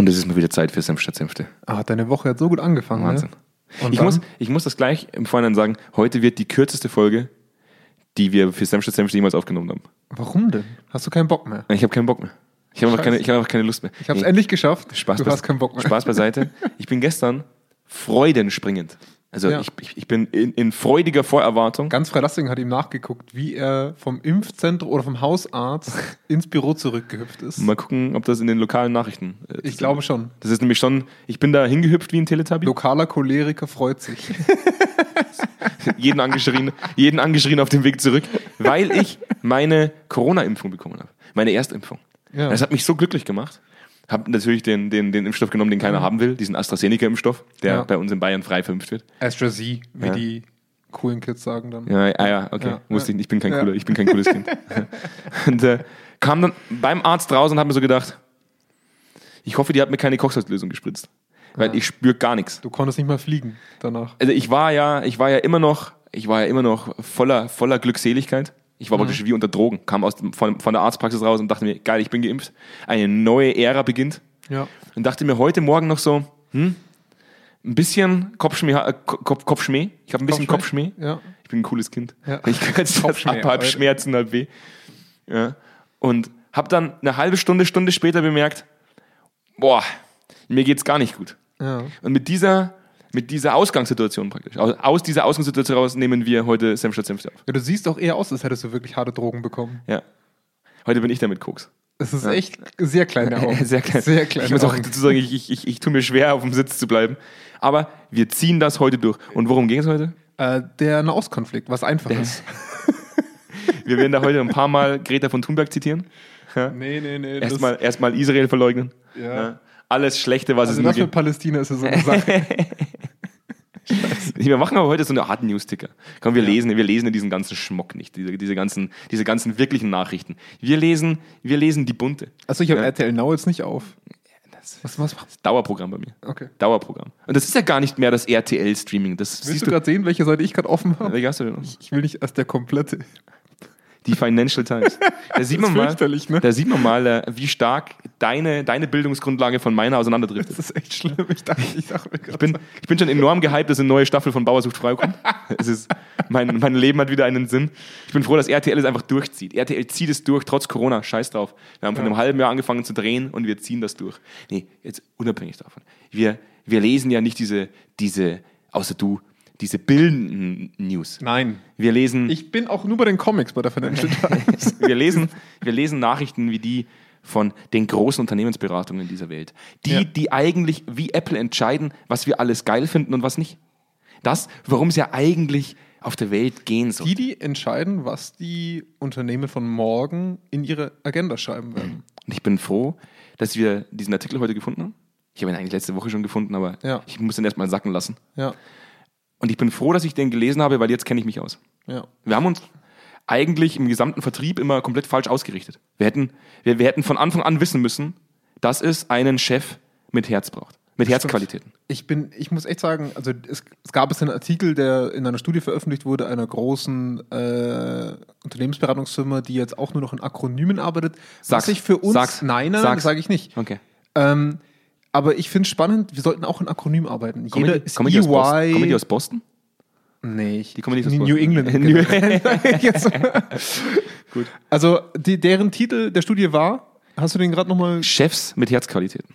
Und es ist mal wieder Zeit für Senf statt Senfte. Ah, deine Woche hat so gut angefangen. Wahnsinn. Ne? Und Ich dann? muss, ich muss das gleich im Vorhinein sagen, heute wird die kürzeste Folge, die wir für Senf statt Senfte jemals aufgenommen haben. Warum denn? Hast du keinen Bock mehr? Ich habe keinen Bock mehr. Ich habe einfach, keine- ich hab einfach keine Lust mehr. Ich habe es endlich geschafft. Spaß du hast keinen Bock mehr. Spaß beiseite. Ich bin gestern freudenspringend. Also Ja. ich, ich, ich bin in, in freudiger Vorerwartung. Ganz Freilassing hat ihm nachgeguckt, wie er vom Impfzentrum oder vom Hausarzt ins Büro zurückgehüpft ist. Mal gucken, ob das in den lokalen Nachrichten. äh, Ich glaube schon. Das ist nämlich schon, ich bin da hingehüpft wie ein Teletubby. Lokaler Choleriker freut sich. jeden angeschrien, jeden angeschrien auf dem Weg zurück, weil ich meine Corona-Impfung bekommen habe. Meine Erstimpfung. Ja. Das hat mich so glücklich gemacht. Hab natürlich den, den, den Impfstoff genommen, den keiner haben will, diesen AstraZeneca-Impfstoff, der Ja. bei uns in Bayern frei verimpft wird. Astra Z, wie Ja. die coolen Kids sagen dann. Ja, ah, ja, okay. Ja. Wusste ich nicht. Ich bin kein cooler, ich bin kein cooles Kind. und äh, kam dann beim Arzt raus und habe mir so gedacht, ich hoffe, die hat mir keine Kochsalzlösung gespritzt. Weil ich spüre gar nichts. Du konntest nicht mal fliegen danach. Also ich war ja, ich war ja immer noch, ich war ja immer noch voller, voller Glückseligkeit. Ich war Mhm. praktisch wie unter Drogen, kam aus dem, von, von der Arztpraxis raus und dachte mir, geil, ich bin geimpft. Eine neue Ära beginnt. Ja. Und dachte mir heute Morgen noch so, hm, ein bisschen Kopfschmäh, äh, Kopf, Kopfschmäh. Ich habe ein bisschen Kopfschmäh. Ja. Ich bin ein cooles Kind. Ja. Ich kann jetzt Kopfschmäh, halb, halb. Schmerzen, halb weh. Ja. Und habe dann eine halbe Stunde, Stunde später bemerkt, boah, mir geht's gar nicht gut. ja. Und mit dieser, mit dieser Ausgangssituation praktisch, aus, dieser Ausgangssituation heraus nehmen wir heute Senf statt Senfte auf. Ja, du siehst auch eher aus, als hättest du wirklich harte Drogen bekommen. Ja. Heute bin ich da mit Koks. Es ist echt sehr kleine Augen. Sehr klein. Sehr ich kleine muss auch dazu sagen, ich, ich, ich, ich tue mir schwer, auf dem Sitz zu bleiben. Aber wir ziehen das heute durch. Und worum ging es heute? Äh, der Nahostkonflikt, was einfach ist. Wir werden da heute ein paar Mal Greta von Thunberg zitieren. Nee, nee, nee. Erstmal erstmal Israel verleugnen. Ja. Alles Schlechte, was Also es nur das mit gibt. Palästina ist ja so eine Sache. Wir machen aber heute so eine Art Newsticker. Komm, wir lesen, wir lesen diesen ganzen Schmock nicht, diese, diese, ganzen, diese ganzen wirklichen Nachrichten. Wir lesen, wir lesen die bunte. Also ich habe Ja. RTL Now jetzt nicht auf. Das Was, was, was? Dauerprogramm bei mir. Okay. Dauerprogramm. Und das ist ja gar nicht mehr das RTL-Streaming. Das Willst siehst du gerade sehen, welche Seite ich gerade offen habe? Welche hast du denn noch? Ich will nicht als der komplette. Die Financial Times. Da sieht man mal, ne? da sieht man mal, äh, wie stark deine, deine Bildungsgrundlage von meiner auseinanderdriftet. Das ist echt schlimm. Ich dachte, ich dachte. Ich bin, ich bin schon enorm gehypt, dass eine neue Staffel von Bauer sucht Frau kommt. Es ist, mein, mein Leben hat wieder einen Sinn. Ich bin froh, dass RTL es einfach durchzieht. RTL zieht es durch, trotz Corona. Scheiß drauf. Wir haben vor einem halben Jahr angefangen zu drehen und wir ziehen das durch. Nee, jetzt unabhängig davon. Wir, wir lesen ja nicht diese, diese, außer du, diese bildenden News. Nein. Wir lesen, Ich bin auch nur bei den Comics bei der Financial Times. wir lesen, wir lesen Nachrichten wie die von den großen Unternehmensberatungen dieser Welt. Die, Ja. die eigentlich wie Apple entscheiden, was wir alles geil finden und was nicht. Das, worum es ja eigentlich auf der Welt gehen soll. Die, die entscheiden, was die Unternehmen von morgen in ihre Agenda schreiben werden. Und ich bin froh, dass wir diesen Artikel heute gefunden haben. Ich habe ihn eigentlich letzte Woche schon gefunden, aber Ja. ich muss ihn erstmal sacken lassen. Ja. Und ich bin froh, dass ich den gelesen habe, weil jetzt kenne ich mich aus. Ja. Wir haben uns eigentlich im gesamten Vertrieb immer komplett falsch ausgerichtet. Wir hätten, wir, wir hätten von Anfang an wissen müssen, dass es einen Chef mit Herz braucht. Mit Herzqualitäten. Ich bin, ich muss echt sagen, also es, es gab es einen Artikel, der in einer Studie veröffentlicht wurde, einer großen äh, Unternehmensberatungsfirma, die jetzt auch nur noch in Akronymen arbeitet. Sag's. Was ich für uns, Sag's. nein, nein, sage ich nicht. Okay. Ähm, aber ich finde es spannend, wir sollten auch in Akronym arbeiten. Kommen Jeder die, ist kommen die aus Boston? EY. Kommen die aus Boston? Nee, ich, Die kommen nicht aus New Boston. England. New- Jetzt. Gut. Also die, deren Titel der Studie war, hast du den gerade nochmal? Chefs mit Herzqualitäten.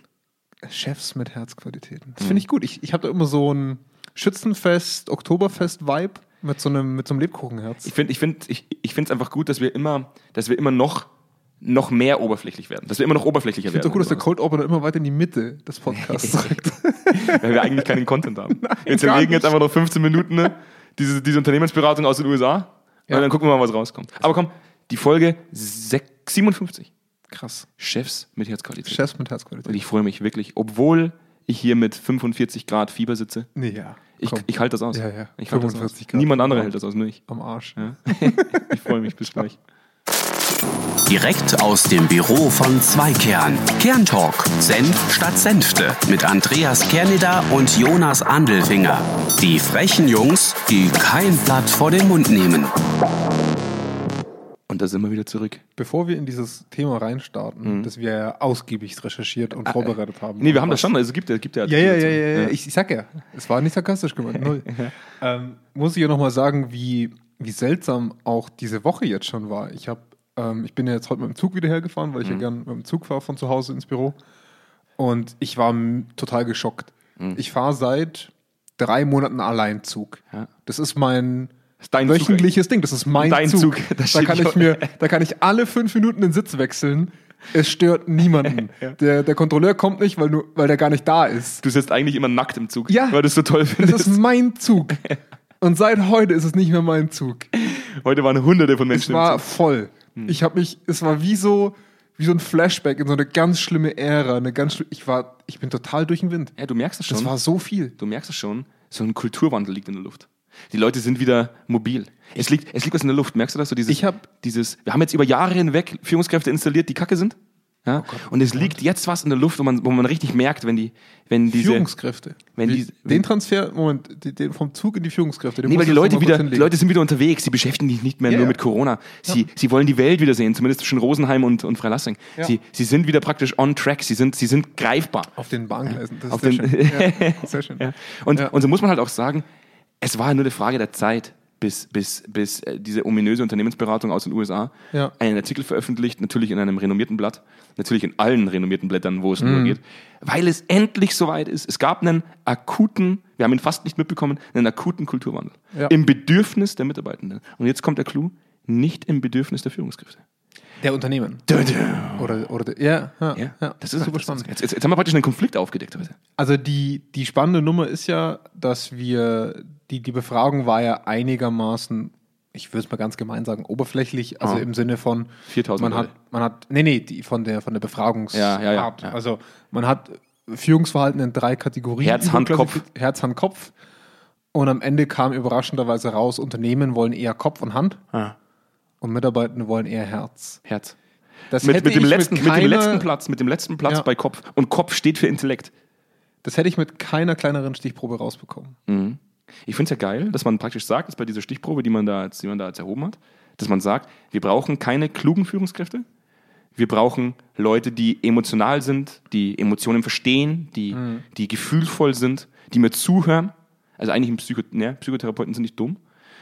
Chefs mit Herzqualitäten. Das finde ich gut. Ich, ich habe da immer so ein Schützenfest, Oktoberfest-Vibe mit so einem, mit so einem Lebkuchenherz. Ich finde ich find, ich, ich einfach gut, dass wir immer, dass wir immer noch, noch mehr oberflächlich werden. Dass wir immer noch oberflächlicher Ich finde werden. so gut, dass der Cold Opener immer weiter in die Mitte des Podcasts rückt. weil wir eigentlich keinen Content haben. wir gar zerlegen jetzt einfach noch 15 Minuten ne? diese, diese Unternehmensberatung aus den USA Ja. und dann gucken wir mal, was rauskommt. Aber komm, die Folge sech- 57. Krass. Chefs mit Herzqualität. Chefs mit Und Herzqualität. ich freue mich wirklich, obwohl ich hier mit 45 Grad Fieber sitze. Nee, ja. Ich, Komm, ich halte das aus. Ja, ja. Ich halte das 45 aus. Grad. Niemand anderer hält das aus, nur ich. am Arsch. Ja. ich freue mich, bis gleich. Direkt aus dem Büro von Zweikern. Kerntalk. Senf statt Senfte. Mit Andreas Kerneder und Jonas Andelfinger. Die frechen Jungs, die kein Blatt vor den Mund nehmen. Und da sind wir wieder zurück. Bevor wir in dieses Thema reinstarten, das wir ja ausgiebig recherchiert und vorbereitet haben. Mhm. Nee, wir haben das schon, also es gibt ja, es gibt ja Ja, ja, ja, ja, ja. Ich, ich sag ja, es war nicht sarkastisch gemeint, null. ähm, muss ich ja nochmal sagen, wie, wie seltsam auch diese Woche jetzt schon war. Ich, hab, ähm, ich bin ja jetzt heute mit dem Zug wieder hergefahren, weil ich Mhm. ja gern mit dem Zug fahre von zu Hause ins Büro. Und ich war total geschockt. Mhm. Ich fahre seit drei Monaten allein Zug. Ja. Das ist mein ist dein Zug wöchentliches Ding. Das ist mein Dein Zug. Zug. Da kann ich mir, da kann ich alle fünf Minuten den Sitz wechseln. Es stört niemanden. der, der Kontrolleur kommt nicht, weil, nur, weil der gar nicht da ist. Du sitzt eigentlich immer nackt im Zug, Ja. weil du es so toll Das findest. ist mein Zug. Und seit heute ist es nicht mehr mein Zug. Heute waren hunderte von Es Menschen war im Voll. Ich habe mich, es war wie so, wie so ein Flashback in so eine ganz schlimme Ära. Eine ganz, ich war, ich bin total durch den Wind. Ja, du merkst es schon. Das war so viel. du merkst es schon. So ein Kulturwandel liegt in der Luft. Die Leute sind wieder mobil. Es liegt, es liegt was in der Luft. Merkst du das? So dieses, Ich hab- dieses, wir haben jetzt über Jahre hinweg Führungskräfte installiert, die kacke sind. Ja? Oh und es liegt jetzt was in der Luft, wo man, wo man richtig merkt, wenn die, wenn diese, Führungskräfte. wenn die- den wenn- Transfer, Moment, den- den vom Zug in die Führungskräfte. den Nee, weil die Leute wieder, die. Leute sind wieder unterwegs, sie beschäftigen sich nicht mehr Ja, nur ja. mit Corona. Sie, sie wollen die Welt wiedersehen, zumindest zwischen Rosenheim und, und Freilassing. Ja. Sie, sie sind wieder praktisch on track, sie sind, sie sind greifbar. Auf den Bahngleisen. Das ist Auf sehr den- schön. Ja, sehr schön. Ja. Und, Ja. und so muss man halt auch sagen, es war nur eine Frage der Zeit, bis, bis, bis äh, diese ominöse Unternehmensberatung aus den USA Ja. einen Artikel veröffentlicht, natürlich in einem renommierten Blatt, natürlich in allen renommierten Blättern, wo es Mhm. nur geht, weil es endlich soweit ist. Es gab einen akuten, wir haben ihn fast nicht mitbekommen, einen akuten Kulturwandel. Ja. Im Bedürfnis der Mitarbeitenden. Und jetzt kommt der Clou, nicht im Bedürfnis der Führungskräfte. Der Unternehmen. Oder, oder der, ja, ja, Ja, ja, das ist super halt- spannend. Jetzt, jetzt, jetzt haben wir praktisch einen Konflikt aufgedeckt heute. Also die, die spannende Nummer ist ja, dass wir, die, die Befragung war ja einigermaßen, ich würde es mal ganz gemein sagen, oberflächlich, also Ah. im Sinne von 4000 man hat, man hat, nee, nee, die von der, von der Befragungsart. Ja, ja, ja, ja. Also man hat Führungsverhalten in drei Kategorien. Herz, Hand, Kopf. Herz, Hand, Kopf. Und am Ende kam überraschenderweise raus, Unternehmen wollen eher Kopf und Hand und Mitarbeitende wollen eher Herz. Herz. Das Mit, hätte mit, dem ich letzten, mit, keiner, dem letzten Platz, mit dem letzten Platz Ja. bei Kopf. Und Kopf steht für Intellekt. Das hätte ich mit keiner kleineren Stichprobe rausbekommen. Mhm. Ich finde es ja geil, dass man praktisch sagt, dass bei dieser Stichprobe, die man da jetzt, die man da jetzt erhoben hat, dass man sagt, wir brauchen keine klugen Führungskräfte. Wir brauchen Leute, die emotional sind, die Emotionen verstehen, die, Mhm. die gefühlvoll sind, die mir zuhören. Also eigentlich Psycho ne, Psychotherapeuten sind nicht dumm.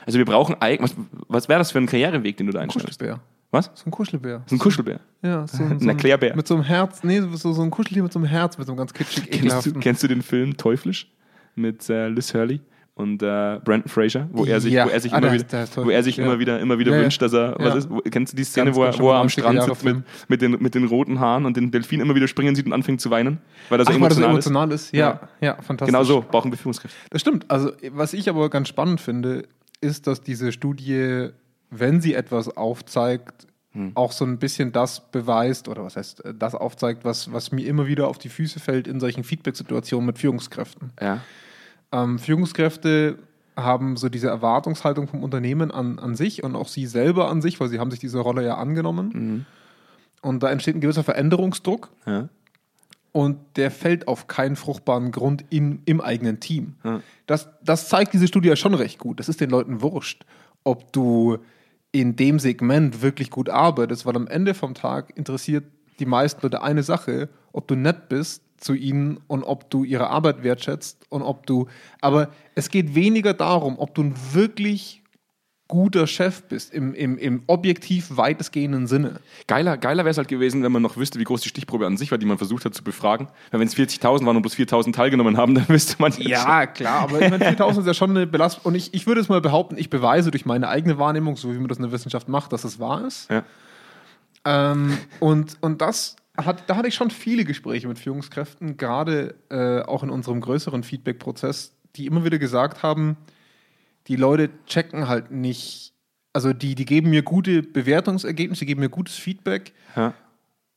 Also wir brauchen eigentlich, was, was wäre das für ein Karriereweg, den du da einschlägst? Kuschelbär. Was? So ein Kuschelbär. Das ist ein Kuschelbär. Ja, so, Ein so Erklärbär. Mit so einem Herz, nee, so, so ein Kuscheltier mit so einem Herz, mit so einem ganz kitschig Kennst du, kennst du den Film Teuflisch mit äh, Liz Hurley und äh, Brandon Fraser, wo er sich, Ja. wo er sich Ah, immer der wieder, ist- wo er sich teuflisch, immer ja. wieder, immer wieder Ja, ja. wünscht, dass er, Ja. was ist, wo, kennst du die Szene, Ganz, wo er, wo er am 90er Strand Jahre sitzt mit, mit, den, mit den roten Haaren und den Delfin immer wieder springen sieht und anfängt zu weinen, weil so Ach, weil das so emotional, ist. emotional ist? Ja, ja, fantastisch. Genau so brauchen wir Führungskräfte. Das stimmt. Also, was ich aber ganz spannend finde, ist, dass diese Studie, wenn sie etwas aufzeigt, Hm. auch so ein bisschen das beweist, oder was heißt, äh, das aufzeigt, was, was mir immer wieder auf die Füße fällt in solchen Feedback-Situationen mit Führungskräften. Ja. Ähm, Führungskräfte haben so diese Erwartungshaltung vom Unternehmen an, an sich und auch sie selber an sich, weil sie haben sich diese Rolle ja angenommen. Mhm. Und da entsteht ein gewisser Veränderungsdruck Ja. Und der fällt auf keinen fruchtbaren Grund in, im eigenen Team. Ja. Das, das zeigt diese Studie ja schon recht gut. Das ist den Leuten wurscht, ob du in dem Segment wirklich gut arbeitest, weil am Ende vom Tag interessiert die meisten Leute eine Sache, ob du nett bist zu ihnen und ob du ihre Arbeit wertschätzt und ob du, aber es geht weniger darum, ob du ein wirklich guter Chef bist, im, im, im objektiv weitestgehenden Sinne. Geiler, geiler wäre es halt gewesen, wenn man noch wüsste, wie groß die Stichprobe an sich war, die man versucht hat zu befragen. Weil wenn es 40.000 waren und bloß 4.000 teilgenommen haben, dann wüsste man Ja, klar, aber ich meine, 4000 ist ja schon eine Belastung. Und ich, ich würde es mal behaupten, ich beweise durch meine eigene Wahrnehmung, so wie man das in der Wissenschaft macht, dass es wahr ist. Ja. Ähm, und, und das hat, da hatte ich schon viele Gespräche mit Führungskräften, gerade äh, auch in unserem größeren Feedback-Prozess, die immer wieder gesagt haben, die Leute checken halt nicht, also die, die geben mir gute Bewertungsergebnisse, die geben mir gutes Feedback, Ja.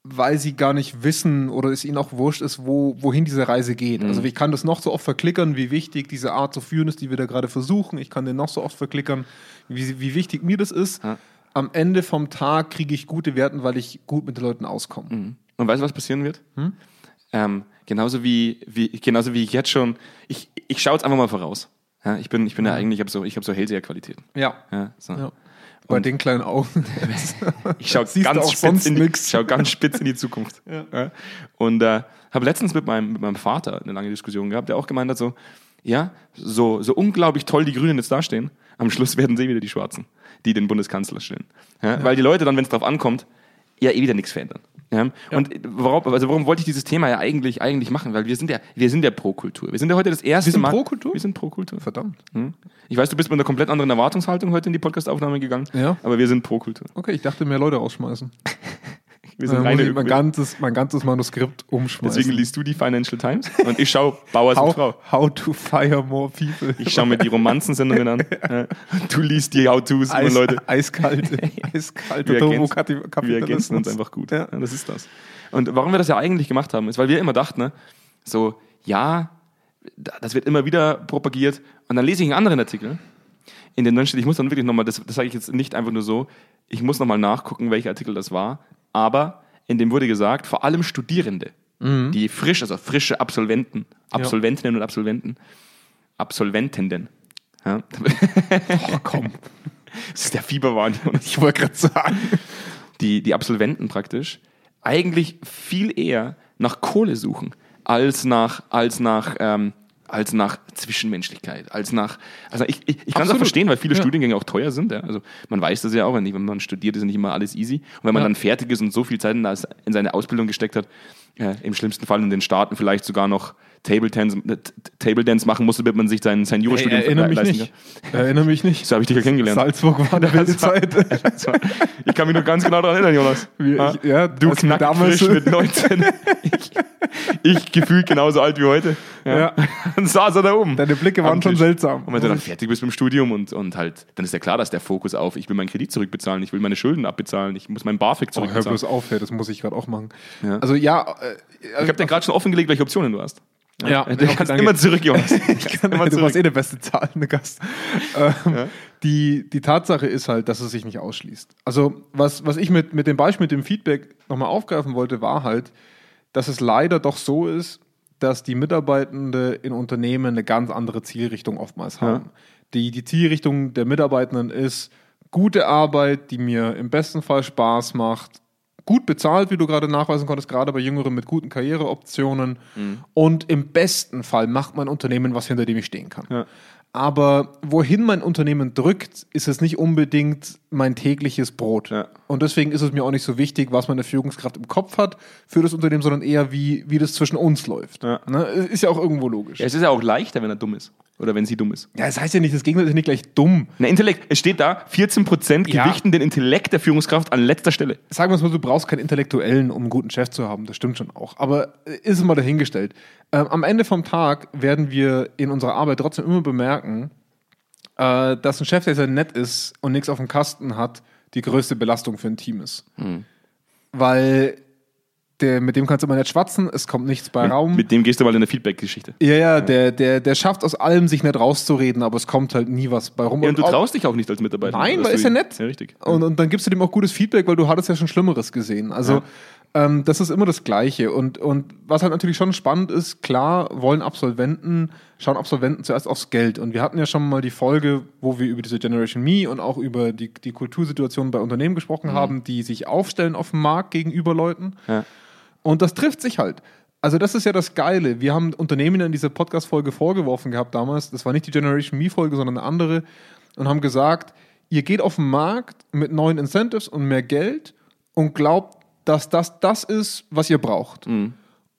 weil sie gar nicht wissen oder es ihnen auch wurscht ist, wo, wohin diese Reise geht. Also ich kann das noch so oft verklickern, wie wichtig diese Art zu führen ist, die wir da gerade versuchen. Ich kann den noch so oft verklickern, wie, wie wichtig mir das ist. Ja. Am Ende vom Tag kriege ich gute Werten, weil ich gut mit den Leuten auskomme. Und weißt du, was passieren wird? Hm? Ähm, genauso, wie, wie, genauso wie ich jetzt schon, ich, ich schaue jetzt einfach mal voraus. Ja, ich bin, ich bin ja eigentlich, ich habe so, ich hab so Hellseher-Qualitäten. Ja. Ja, so. Ja. Bei den kleinen Augen. Ich schaue ganz, spitz in die- schau ganz spitz in die Zukunft. Ja. Und äh, habe letztens mit meinem, mit meinem Vater eine lange Diskussion gehabt, der auch gemeint hat, so, ja, so, so unglaublich toll die Grünen jetzt dastehen, am Schluss werden sie wieder die Schwarzen, die den Bundeskanzler stellen. Ja? Weil die Leute dann, wenn es drauf ankommt, ja eh wieder nichts verändern. Ja? Und warum, also warum wollte ich dieses Thema ja eigentlich, eigentlich machen? Weil wir sind ja, wir sind ja Pro-Kultur. Wir sind ja heute das erste Wir sind Mal. Pro-Kultur? Wir sind Pro-Kultur. Verdammt. Hm? Ich weiß, du bist mit einer komplett anderen Erwartungshaltung heute in die Podcastaufnahme gegangen, Ja. aber wir sind Pro-Kultur. Okay, ich dachte, mehr Leute rausschmeißen. Wir sind muss reine ich mein ganzes, mein ganzes Manuskript umschmeißen. Deswegen liest du die Financial Times und ich schaue Bauer und Frau. how, how to fire more people. Ich schaue mir die Romanzensendungen an. Du liest die How-Tos Eis, Leute. eiskalte, eiskalte Wir ergänzen, wir ergänzen uns einfach gut. Ja. Ja. das ist das. Und warum wir das ja eigentlich gemacht haben, ist, weil wir immer dachten, ne, so, ja, da- das wird immer wieder propagiert. Und dann lese ich einen anderen Artikel, in dem dann steht, ich muss dann wirklich nochmal, das, das sage ich jetzt nicht einfach nur so, ich muss nochmal nachgucken, welcher Artikel das war, aber in dem wurde gesagt, vor allem Studierende, die frisch, also frische Absolventen, Absolventinnen und Absolventen, Absolventenden, ja, Oh, komm. das ist der Fieberwahn. Ich wollte gerade sagen. die, die Absolventen praktisch eigentlich viel eher nach Kohle suchen, als nach, als nach, ähm, als nach Zwischenmenschlichkeit, als nach, also ich, ich, ich kann es auch verstehen, weil viele Ja. Studiengänge auch teuer sind. Ja. Also man weiß das ja auch, wenn wenn man studiert, ist nicht immer alles easy. Und wenn man Ja. dann fertig ist und so viel Zeit in seine Ausbildung gesteckt hat, äh, im schlimmsten Fall in den Staaten vielleicht sogar noch Table Dance, äh, Table Dance machen musste, damit man sich sein, sein Jurastudium erinnere mich leisten nicht. Erinnere mich nicht. So habe ich dich ja kennengelernt. Salzburg war eine wilde Zeit. War- ich kann mich noch ganz genau daran erinnern, Jonas. Ja, ich- ja, du als wir knackst damals- frisch mit 19. Ich, ich gefühlt genauso alt wie heute. Ja. Ja. Dann saß er da oben. Deine Blicke waren schon seltsam. Und wenn du dann fertig bist mit dem Studium und, und halt, dann ist ja klar, dass der Fokus auf, ich will meinen Kredit zurückbezahlen, ich will meine Schulden abbezahlen, ich muss meinen BAföG Oh, hör zurückbezahlen. bloß auf, hey, das muss ich gerade auch machen. Ja. Also ja, äh, ich habe dir gerade schon offengelegt, welche Optionen du hast. Ja, du kannst danke. immer zurück, Jonas. Ich kann immer du zurück. warst eh der beste zahlende Gast. Ähm, die, die Tatsache ist halt, dass es sich nicht ausschließt. Also, was, was ich mit, mit dem Beispiel, mit dem Feedback nochmal aufgreifen wollte, war halt, dass es leider doch so ist, dass die Mitarbeitende in Unternehmen eine ganz andere Zielrichtung oftmals haben. Die, die Zielrichtung der Mitarbeitenden ist gute Arbeit, die mir im besten Fall Spaß macht, gut bezahlt, wie du gerade nachweisen konntest, gerade bei Jüngeren mit guten Karriereoptionen. Und im besten Fall macht mein Unternehmen was, hinter dem ich stehen kann. Ja. Aber wohin mein Unternehmen drückt, ist es nicht unbedingt mein tägliches Brot. Ja. Und deswegen ist es mir auch nicht so wichtig, was meine Führungskraft im Kopf hat für das Unternehmen, sondern eher, wie, wie das zwischen uns läuft. Ja. Ne? Ist ja auch irgendwo logisch. Ja, es ist ja auch leichter, wenn er dumm ist. Oder wenn sie dumm ist. Ja, das heißt ja nicht, das Gegenteil ist nicht gleich dumm. Na, Intellekt, es steht da, 14% Ja. gewichten den Intellekt der Führungskraft an letzter Stelle. sagen wir es mal, du brauchst keinen Intellektuellen, um einen guten Chef zu haben. Das stimmt schon auch. Aber äh, ist es mal dahingestellt. Ähm, am Ende vom Tag werden wir in unserer Arbeit trotzdem immer bemerken, äh, dass ein Chef, der sehr nett ist und nichts auf dem Kasten hat, die größte Belastung für ein Team ist. Weil der, mit dem kannst du immer nicht schwatzen, es kommt nichts bei Raum. Mit dem gehst du mal in der Feedback-Geschichte. ja, ja, der, der, der schafft aus allem, sich nicht rauszureden, aber es kommt halt nie was bei rum. Ja, und du auch- traust dich auch nicht als Mitarbeiter. Nein, weil du ist ja nett. Ja, richtig. Und, und dann gibst du dem auch gutes Feedback, weil du hattest ja schon Schlimmeres gesehen. Also ähm, das ist immer das Gleiche. Und, und was halt natürlich schon spannend ist, klar wollen Absolventen, schauen Absolventen zuerst aufs Geld. Und wir hatten ja schon mal die Folge, wo wir über diese Generation Me und auch über die, die Kultursituation bei Unternehmen gesprochen haben, die sich aufstellen auf dem Markt gegenüber Leuten. Ja. Und das trifft sich halt. Also das ist ja das Geile. Wir haben Unternehmen in dieser Podcast-Folge vorgeworfen gehabt damals. Das war nicht die Generation Me-Folge, sondern eine andere. Und haben gesagt, ihr geht auf den Markt mit neuen Incentives und mehr Geld und glaubt, dass das das ist, was ihr braucht.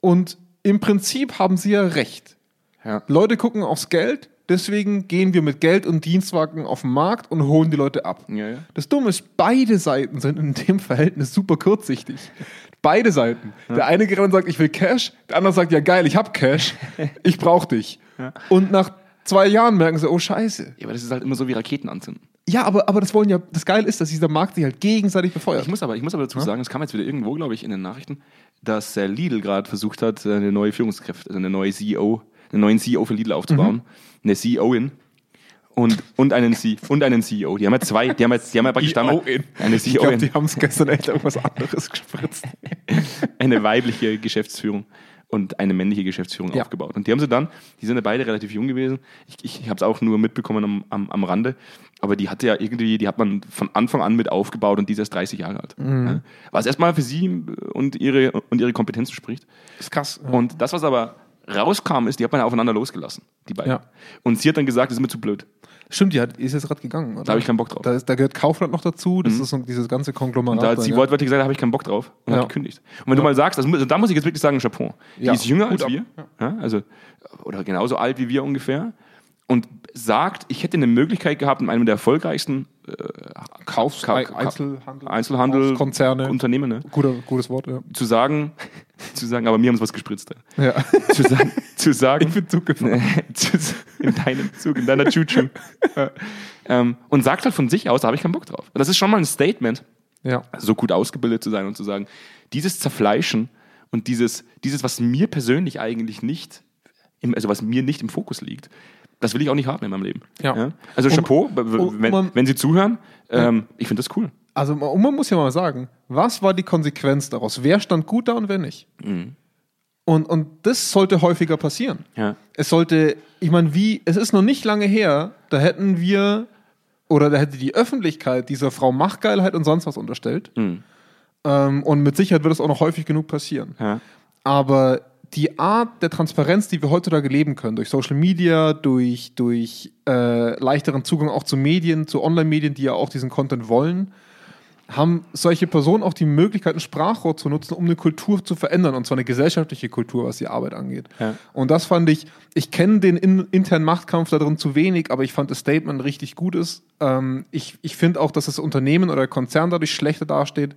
Und im Prinzip haben sie ja recht. Ja. Leute gucken aufs Geld, deswegen gehen wir mit Geld und Dienstwagen auf den Markt und holen die Leute ab. Ja, ja. Das Dumme ist, beide Seiten sind in dem Verhältnis super kurzsichtig. Beide Seiten. Der eine gerade sagt, ich will Cash, der andere sagt, ja geil, ich hab Cash, ich brauch dich. Und nach zwei Jahren merken sie, oh scheiße. Ja, aber das ist halt immer so wie Raketen anzünden. Ja, aber, aber das wollen ja, das Geile ist, dass dieser Markt sich halt gegenseitig befeuert. Ich muss aber, ich muss aber dazu sagen, es kam jetzt wieder irgendwo, glaube ich, in den Nachrichten, dass äh, Lidl gerade versucht hat, äh, eine neue Führungskraft, also eine neue CEO, einen neuen CEO für Lidl aufzubauen. Eine CEOin. Und, und, einen C und einen CEO. Die haben ja zwei, die haben ja, die haben ja praktisch damals CEO-in. eine ich glaube, CEO, die haben es gestern echt irgendwas anderes gespritzt. eine weibliche Geschäftsführung. und eine männliche Geschäftsführung Ja. aufgebaut. Und die haben sie dann, die sind ja beide relativ jung gewesen. Ich, ich, ich habe es auch nur mitbekommen am, am, am Rande. Aber die hatte ja irgendwie, die hat man von Anfang an mit aufgebaut und die ist erst 30 Jahre alt. Mhm. Was erstmal für sie und ihre, und ihre Kompetenzen spricht. ist krass. Und das, was aber rauskam, ist, die hat man aufeinander losgelassen, die beiden. Ja. Und sie hat dann gesagt, das ist mir zu blöd. Stimmt, die hat, ist jetzt gerade gegangen. Oder? Da habe ich keinen Bock drauf. Da, ist, da gehört Kaufland noch dazu. Das ist so dieses ganze Konglomerat. Und da hat sie ja. wortwörtlich gesagt, da habe ich keinen Bock drauf und Ja. hat gekündigt. Und wenn du mal sagst, also, da muss ich jetzt wirklich sagen, Chapeau. Die ist jünger Hut als wir, also, oder genauso alt wie wir ungefähr und sagt, ich hätte eine Möglichkeit gehabt, in einem der erfolgreichsten äh, Kaufs Ka- Ei- Ka- Einzelhandel, Einzelhandel Konzerne. Unternehmen, ne? Guter, gutes Wort, ja. zu sagen, zu sagen, aber mir haben sie was gespritzt. ja. zu sagen, zu sagen Ich bin Zug gefahren. zu, in deinem Zug, in deiner Choo-Choo. ähm, und sagt halt von sich aus, da habe ich keinen Bock drauf. Und das ist schon mal ein Statement, ja. so gut ausgebildet zu sein und zu sagen, dieses Zerfleischen und dieses, dieses was mir persönlich eigentlich nicht, im, also was mir nicht im Fokus liegt, das will ich auch nicht haben in meinem Leben. Ja. Also Um- Chapeau, um- wenn, man- wenn Sie zuhören, ähm, ich finde das cool. Also und man muss ja mal sagen, was war die Konsequenz daraus? Wer stand gut da und wer nicht? Mhm. Und, und das sollte häufiger passieren. Ja. Es sollte, ich meine, wie, es ist noch nicht lange her, da hätten wir, oder da hätte die Öffentlichkeit dieser Frau Machtgeilheit und sonst was unterstellt. Mhm. Ähm, und mit Sicherheit wird es auch noch häufig genug passieren. Ja. Aber die Art der Transparenz, die wir heutzutage leben können, durch Social Media, durch, durch äh, leichteren Zugang auch zu Medien, zu Online-Medien, die ja auch diesen Content wollen, haben solche Personen auch die Möglichkeit, ein Sprachrohr zu nutzen, um eine Kultur zu verändern, und zwar eine gesellschaftliche Kultur, was die Arbeit angeht. Ja. Und das fand ich, ich kenne den in, internen Machtkampf da drin zu wenig, aber ich fand das Statement richtig gutes. Ähm, ich ich finde auch, dass das Unternehmen oder der Konzern dadurch schlechter dasteht,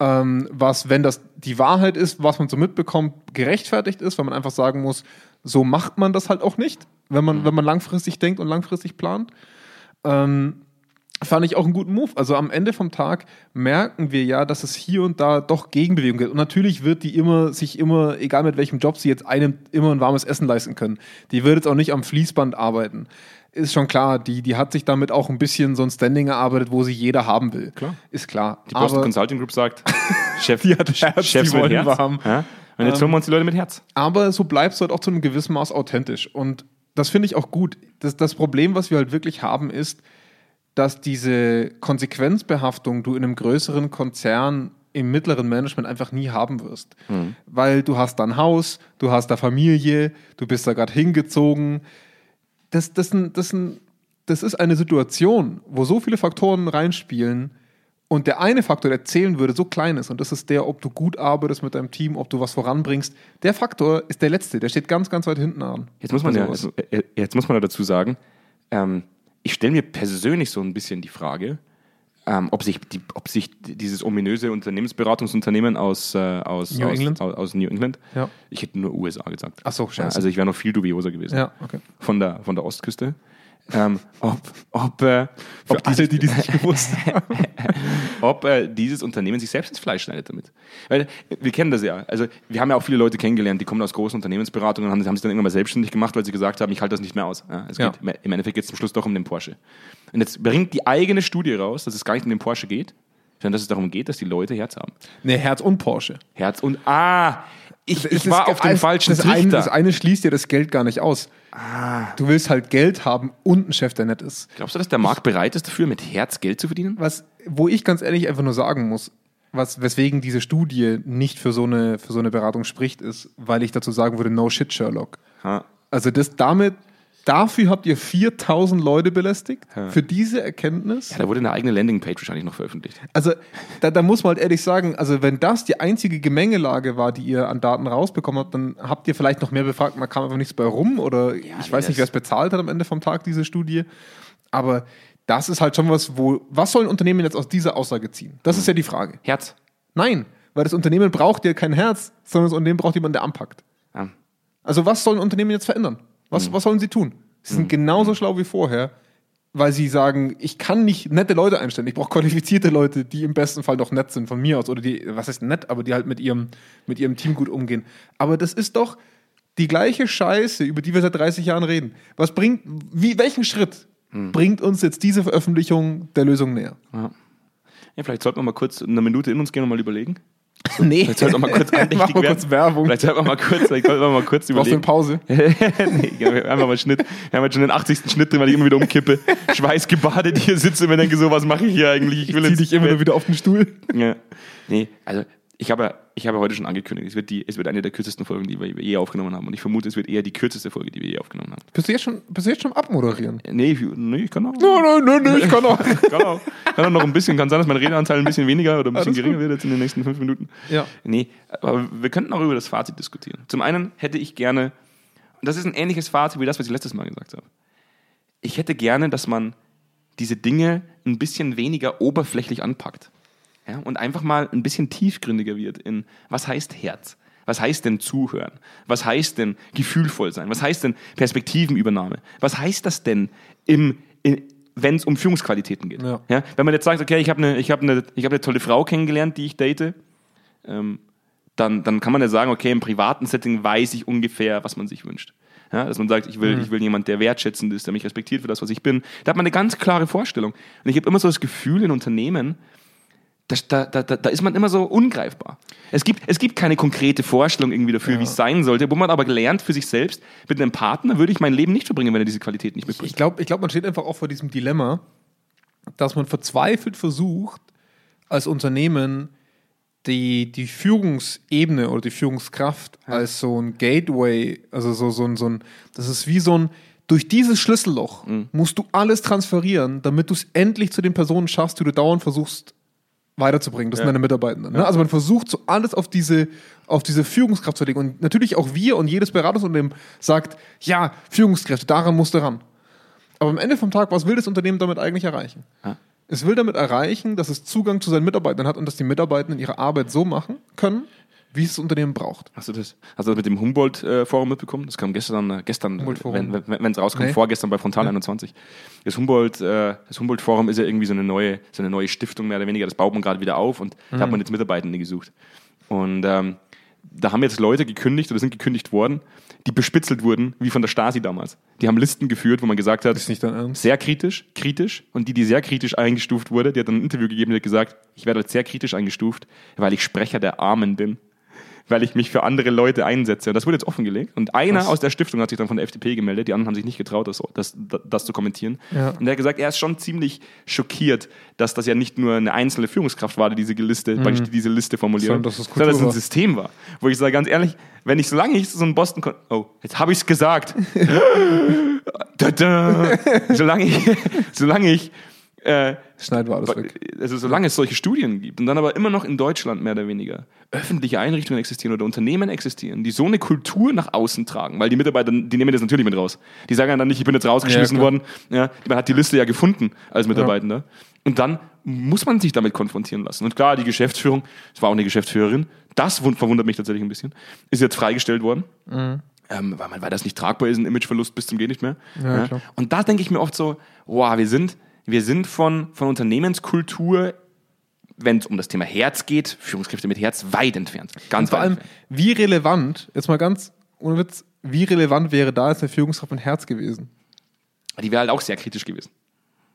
ähm, was, wenn das die Wahrheit ist, was man so mitbekommt, gerechtfertigt ist, weil man einfach sagen muss, so macht man das halt auch nicht, wenn man, wenn man langfristig denkt und langfristig plant. Ähm, fand ich auch einen guten Move. Also am Ende vom Tag merken wir ja, dass es hier und da doch Gegenbewegung gibt. Und natürlich wird die immer, sich immer, egal mit welchem Job sie jetzt einem immer ein warmes Essen leisten können. Die wird jetzt auch nicht am Fließband arbeiten. Ist schon klar, die, die hat sich damit auch ein bisschen so ein Standing erarbeitet, wo sie jeder haben will. Klar. Ist klar. Die Boston Aber- Consulting Group sagt, Chef, Die hat Herz, Chefs die mit wollen Herz. wir haben. Ja? Und jetzt holen wir uns die Leute mit Herz. aber so bleibst du halt auch zu einem gewissen Maß authentisch. Und das finde ich auch gut. Das, das Problem, was wir halt wirklich haben, ist, dass diese Konsequenzbehaftung du in einem größeren Konzern im mittleren Management einfach nie haben wirst. Weil du hast da ein Haus, du hast da Familie, du bist da gerade hingezogen. Das, das, ein- das, ein- das ist eine Situation, wo so viele Faktoren reinspielen und der eine Faktor, der zählen würde, so klein ist und das ist der, ob du gut arbeitest mit deinem Team, ob du was voranbringst. Der Faktor ist der letzte, der steht ganz, ganz weit hinten an. Jetzt muss man, Bei ja, sowas. also, äh, jetzt muss man ja dazu sagen, ähm, ich stelle mir persönlich so ein bisschen die Frage, ähm, ob, sich die, ob sich dieses ominöse Unternehmensberatungsunternehmen aus, äh, aus, New aus, England? Aus, aus New England, Ja. ich hätte nur USA gesagt. Ach so, scheiße. also ich wäre noch viel dubioser gewesen. Ja, okay. Von, der, von der Ostküste. Ähm, ob, ob, äh, ob alle, die haben. ob äh, dieses Unternehmen sich selbst ins Fleisch schneidet damit. Weil wir kennen das ja. Also wir haben ja auch viele Leute kennengelernt, die kommen aus großen Unternehmensberatungen und haben, haben sich dann irgendwann mal selbstständig gemacht, weil sie gesagt haben, ich halte das nicht mehr aus. Ja, es Ja. geht, Im Endeffekt geht es zum Schluss doch um den Porsche. Und jetzt bringt die eigene Studie raus, dass es gar nicht um den Porsche geht, sondern dass es darum geht, dass die Leute Herz haben. Nee, Herz und Porsche. Herz und Ah! Ich, ich war auf dem falschen das eine, Trichter. das eine schließt dir das Geld gar nicht aus. Du willst halt Geld haben und einen Chef, der nett ist. Glaubst du, dass der Markt bereit ist dafür, mit Herz Geld zu verdienen? Was, wo ich ganz ehrlich einfach nur sagen muss, was, weswegen diese Studie nicht für so, eine, für so eine Beratung spricht, ist, weil ich dazu sagen würde, no shit, Sherlock. Ha. Also das damit, dafür habt ihr 4000 Leute belästigt, für diese Erkenntnis. Ja, da wurde eine eigene Landingpage wahrscheinlich noch veröffentlicht. Also da, da muss man halt ehrlich sagen, also wenn das die einzige Gemengelage war, die ihr an Daten rausbekommen habt, dann habt ihr vielleicht noch mehr befragt, man kam einfach nichts bei rum oder ich nee, weiß nicht, wer es bezahlt hat am Ende vom Tag, diese Studie. Aber das ist halt schon was, wo, was soll ein Unternehmen jetzt aus dieser Aussage ziehen? Das ist ja die Frage. Herz. Nein, weil das Unternehmen braucht ja kein Herz, sondern das Unternehmen braucht jemanden, der anpackt. Ja. Also was soll ein Unternehmen jetzt verändern? Was, was sollen sie tun? Sie sind genauso schlau wie vorher, weil sie sagen, ich kann nicht nette Leute einstellen. Ich brauche qualifizierte Leute, die im besten Fall noch nett sind von mir aus. Oder die, was heißt nett, aber die halt mit ihrem, mit ihrem Team gut umgehen. Aber das ist doch die gleiche Scheiße, über die wir seit 30 Jahren reden. Was bringt, wie, welchen Schritt bringt uns jetzt diese Veröffentlichung der Lösung näher? Ja, vielleicht sollten wir mal kurz eine Minute in uns gehen und mal überlegen. Nee, Vielleicht sollten wir mal kurz andächtig mal kurz Werbung. Vielleicht sollten wir mal kurz, vielleicht sollten wir mal kurz Brauchst du eine überlegen. Pause? nee, einfach mal Schnitt. Wir haben jetzt schon den 80. Schnitt drin, weil ich immer wieder umkippe. Schweißgebadet hier sitze und mir denke so, was mache ich hier eigentlich? Ich will Zieh jetzt dich immer wieder auf den Stuhl. Ja. Nee, also ich habe, ich habe heute schon angekündigt, es wird, die, es wird eine der kürzesten Folgen, die wir je aufgenommen haben. Und ich vermute, es wird eher die kürzeste Folge, die wir je aufgenommen haben. Bist du jetzt schon, bist du jetzt schon abmoderieren? Nee, ich, nee, ich kann auch. Nein, nein, nein, ich kann auch. Kann auch, kann auch noch ein bisschen, kann sein, dass mein Redeanteil ein bisschen weniger oder ein bisschen Alles geringer wird jetzt in den nächsten fünf Minuten. Ja. Nee, aber wir könnten auch über das Fazit diskutieren. Zum einen hätte ich gerne, und das ist ein ähnliches Fazit wie das, was ich letztes Mal gesagt habe. Ich hätte gerne, dass man diese Dinge ein bisschen weniger oberflächlich anpackt. Ja, und einfach mal ein bisschen tiefgründiger wird in, was heißt Herz? Was heißt denn zuhören? Was heißt denn gefühlvoll sein? Was heißt denn Perspektivenübernahme? Was heißt das denn im, wenn es um Führungsqualitäten geht? Ja. wenn man jetzt sagt, okay, ich habe eine hab ich hab eine tolle Frau kennengelernt, die ich date, ähm, dann, dann kann man ja sagen, okay, im privaten Setting weiß ich ungefähr, was man sich wünscht. Ja, dass man sagt, ich will, ich will jemand, der wertschätzend ist, der mich respektiert für das, was ich bin. Da hat man eine ganz klare Vorstellung. Und ich habe immer so das Gefühl in Unternehmen, da, da, da, da ist man immer so ungreifbar. Es gibt, es gibt keine konkrete Vorstellung irgendwie dafür, wie es sein sollte, wo man aber gelernt für sich selbst, mit einem Partner würde ich mein Leben nicht verbringen, wenn er diese Qualität nicht mitbringt. Ich glaube, ich glaub, man steht einfach auch vor diesem Dilemma, dass man verzweifelt versucht, als Unternehmen die, die Führungsebene oder die Führungskraft als so ein Gateway, also so, so, ein, so ein, das ist wie so ein, durch dieses Schlüsselloch musst du alles transferieren, damit du es endlich zu den Personen schaffst, die du dauernd versuchst weiterzubringen. Das sind Ja. deine Mitarbeitenden. Ne? Also man versucht so alles auf diese, auf diese Führungskraft zu legen. Und natürlich auch wir und jedes Beratungsunternehmen sagt, ja, Führungskräfte, daran musst du ran. Aber am Ende vom Tag, was will das Unternehmen damit eigentlich erreichen? Ja. Es will damit erreichen, dass es Zugang zu seinen Mitarbeitern hat und dass die Mitarbeitenden ihre Arbeit so machen können, wie es das Unternehmen braucht. Hast du das, hast du das mit dem Humboldt-Forum mitbekommen? Das kam gestern, äh, gestern Humboldt-Forum. wenn wenn es rauskommt, Nee. vorgestern bei Frontal 21. Das Humboldt, äh, das Humboldt-Forum ist ja irgendwie so eine neue, so eine neue Stiftung mehr oder weniger. Das baut man gerade wieder auf und da hat man jetzt Mitarbeitende gesucht. Und ähm, da haben jetzt Leute gekündigt oder sind gekündigt worden, die bespitzelt wurden, wie von der Stasi damals. Die haben Listen geführt, wo man gesagt hat, Ist nicht dein Ernst? sehr kritisch, kritisch. Und die, die sehr kritisch eingestuft wurde, die hat dann ein Interview gegeben, die hat gesagt, ich werde als sehr kritisch eingestuft, weil ich Sprecher der Armen bin. Weil ich mich für andere Leute einsetze. Und das wurde jetzt offengelegt. Und einer Was? aus der Stiftung hat sich dann von der FDP gemeldet, die anderen haben sich nicht getraut, das, das, das zu kommentieren. Ja. Und er hat gesagt, er ist schon ziemlich schockiert, dass das ja nicht nur eine einzelne Führungskraft war, die diese Liste, weil ich diese Liste dass es sondern dass es ein. System war. Wo ich sage, ganz ehrlich, wenn ich, solange ich so ein Boston, oh, jetzt habe ich es gesagt. Solange ich, solange ich, äh, Schneiden wir alles weg. also solange es solche Studien gibt und dann aber immer noch in Deutschland mehr oder weniger öffentliche Einrichtungen existieren oder Unternehmen existieren, die so eine Kultur nach außen tragen, weil die Mitarbeiter, die nehmen das natürlich mit raus. Die sagen dann nicht, ich bin jetzt rausgeschmissen Ja, worden. Ja, man hat die Liste ja gefunden als Mitarbeitender. Und dann muss man sich damit konfrontieren lassen. Und klar, die Geschäftsführung, es war auch eine Geschäftsführerin, das wund- verwundert mich tatsächlich ein bisschen, ist jetzt freigestellt worden. Ähm, weil, man, weil das nicht tragbar ist, ein Imageverlust bis zum Geh nicht mehr. Ja, klar. Und da denke ich mir oft so, wow, wir sind, wir sind von, von Unternehmenskultur, wenn es um das Thema Herz geht, Führungskräfte mit Herz, weit entfernt. Ganz Und vor allem, entfernt. wie relevant, jetzt mal ganz ohne Witz, wie relevant wäre da jetzt eine Führungskraft mit Herz gewesen? Die wäre halt auch sehr kritisch gewesen.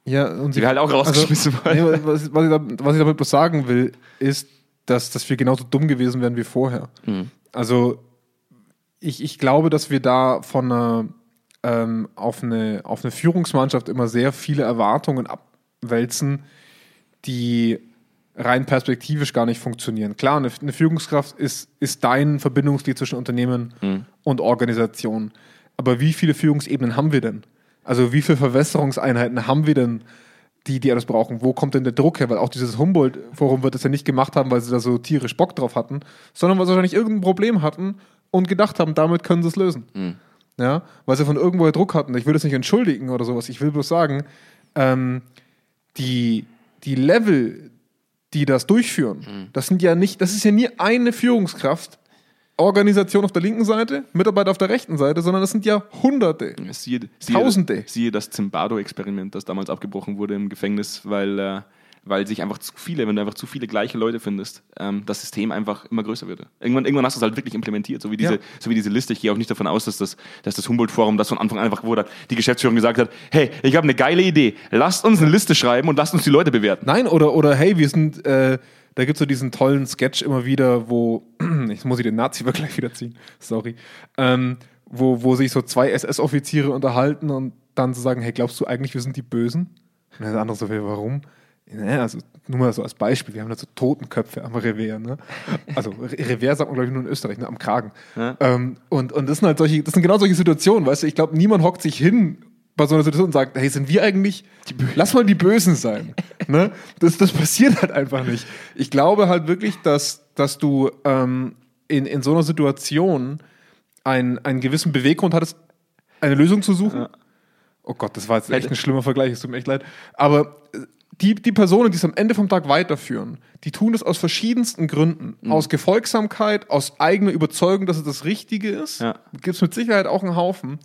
Ja, und Die wäre halt auch rausgeschmissen also, worden. nee, was, was, ich da, was ich damit bloß sagen will, ist, dass, dass wir genauso dumm gewesen wären wie vorher. Mhm. Also, ich, ich glaube, dass wir da von einer, ähm, auf, eine, auf eine Führungsmannschaft immer sehr viele Erwartungen abwälzen, die rein perspektivisch gar nicht funktionieren. Klar, eine, eine Führungskraft ist, ist dein Verbindungsglied zwischen Unternehmen Mhm. und Organisation. Aber wie viele Führungsebenen haben wir denn? Also wie viele Verwässerungseinheiten haben wir denn, die, die alles brauchen? Wo kommt denn der Druck her? Weil auch dieses Humboldt-Forum wird es ja nicht gemacht haben, weil sie da so tierisch Bock drauf hatten, sondern weil sie wahrscheinlich irgendein Problem hatten und gedacht haben, damit können sie es lösen. Ja, weil sie von irgendwoher Druck hatten. Ich will das nicht entschuldigen oder sowas. Ich will bloß sagen, ähm, die, die Level, die das durchführen, das sind ja nicht, das ist ja nie eine Führungskraft, Organisation auf der linken Seite, Mitarbeiter auf der rechten Seite, sondern das sind ja Hunderte. Siehe, siehe, Tausende. Siehe das Zimbardo-Experiment, das damals abgebrochen wurde im Gefängnis, weil, äh, weil sich einfach zu viele, wenn du einfach zu viele gleiche Leute findest, ähm, das System einfach immer größer wird. Irgendwann, irgendwann hast du es halt wirklich implementiert, so wie diese, Ja. so wie diese Liste. Ich gehe auch nicht davon aus, dass das, dass das Humboldt-Forum das von Anfang an einfach wurde, die Geschäftsführung gesagt hat, hey, ich habe eine geile Idee, lasst uns eine Liste schreiben und lasst uns die Leute bewerten. Nein, oder, oder hey, wir sind, äh, da gibt es so diesen tollen Sketch immer wieder, wo, jetzt muss ich den Nazi-Vergleich wieder ziehen, sorry, ähm, wo, wo sich so zwei SS-Offiziere unterhalten und dann so sagen, hey, glaubst du eigentlich, wir sind die Bösen? Und der andere so, "Hey, warum? Ja, also nur mal so als Beispiel, wir haben da so Totenköpfe am Revier, ne? Also Re- Revier sagt man, glaube ich, nur in Österreich, ne? am Kragen. Ja. Ähm, und, und das sind halt solche, das sind genau solche Situationen, weißt du, ich glaube, niemand hockt sich hin bei so einer Situation und sagt, hey, sind wir eigentlich, lass mal die Bösen sein. ne? das, das passiert halt einfach nicht. Ich glaube halt wirklich, dass, dass du ähm, in, in so einer Situation ein, einen gewissen Beweggrund hattest, eine Lösung zu suchen. Oh Gott, das war jetzt echt ein schlimmer Vergleich, es tut mir echt leid. Aber äh, die, die Personen, die es am Ende vom Tag weiterführen, die tun das aus verschiedensten Gründen. Mhm. Aus Gefolgsamkeit, aus eigener Überzeugung, dass es das Richtige ist. Ja. Gibt es mit Sicherheit auch einen Haufen.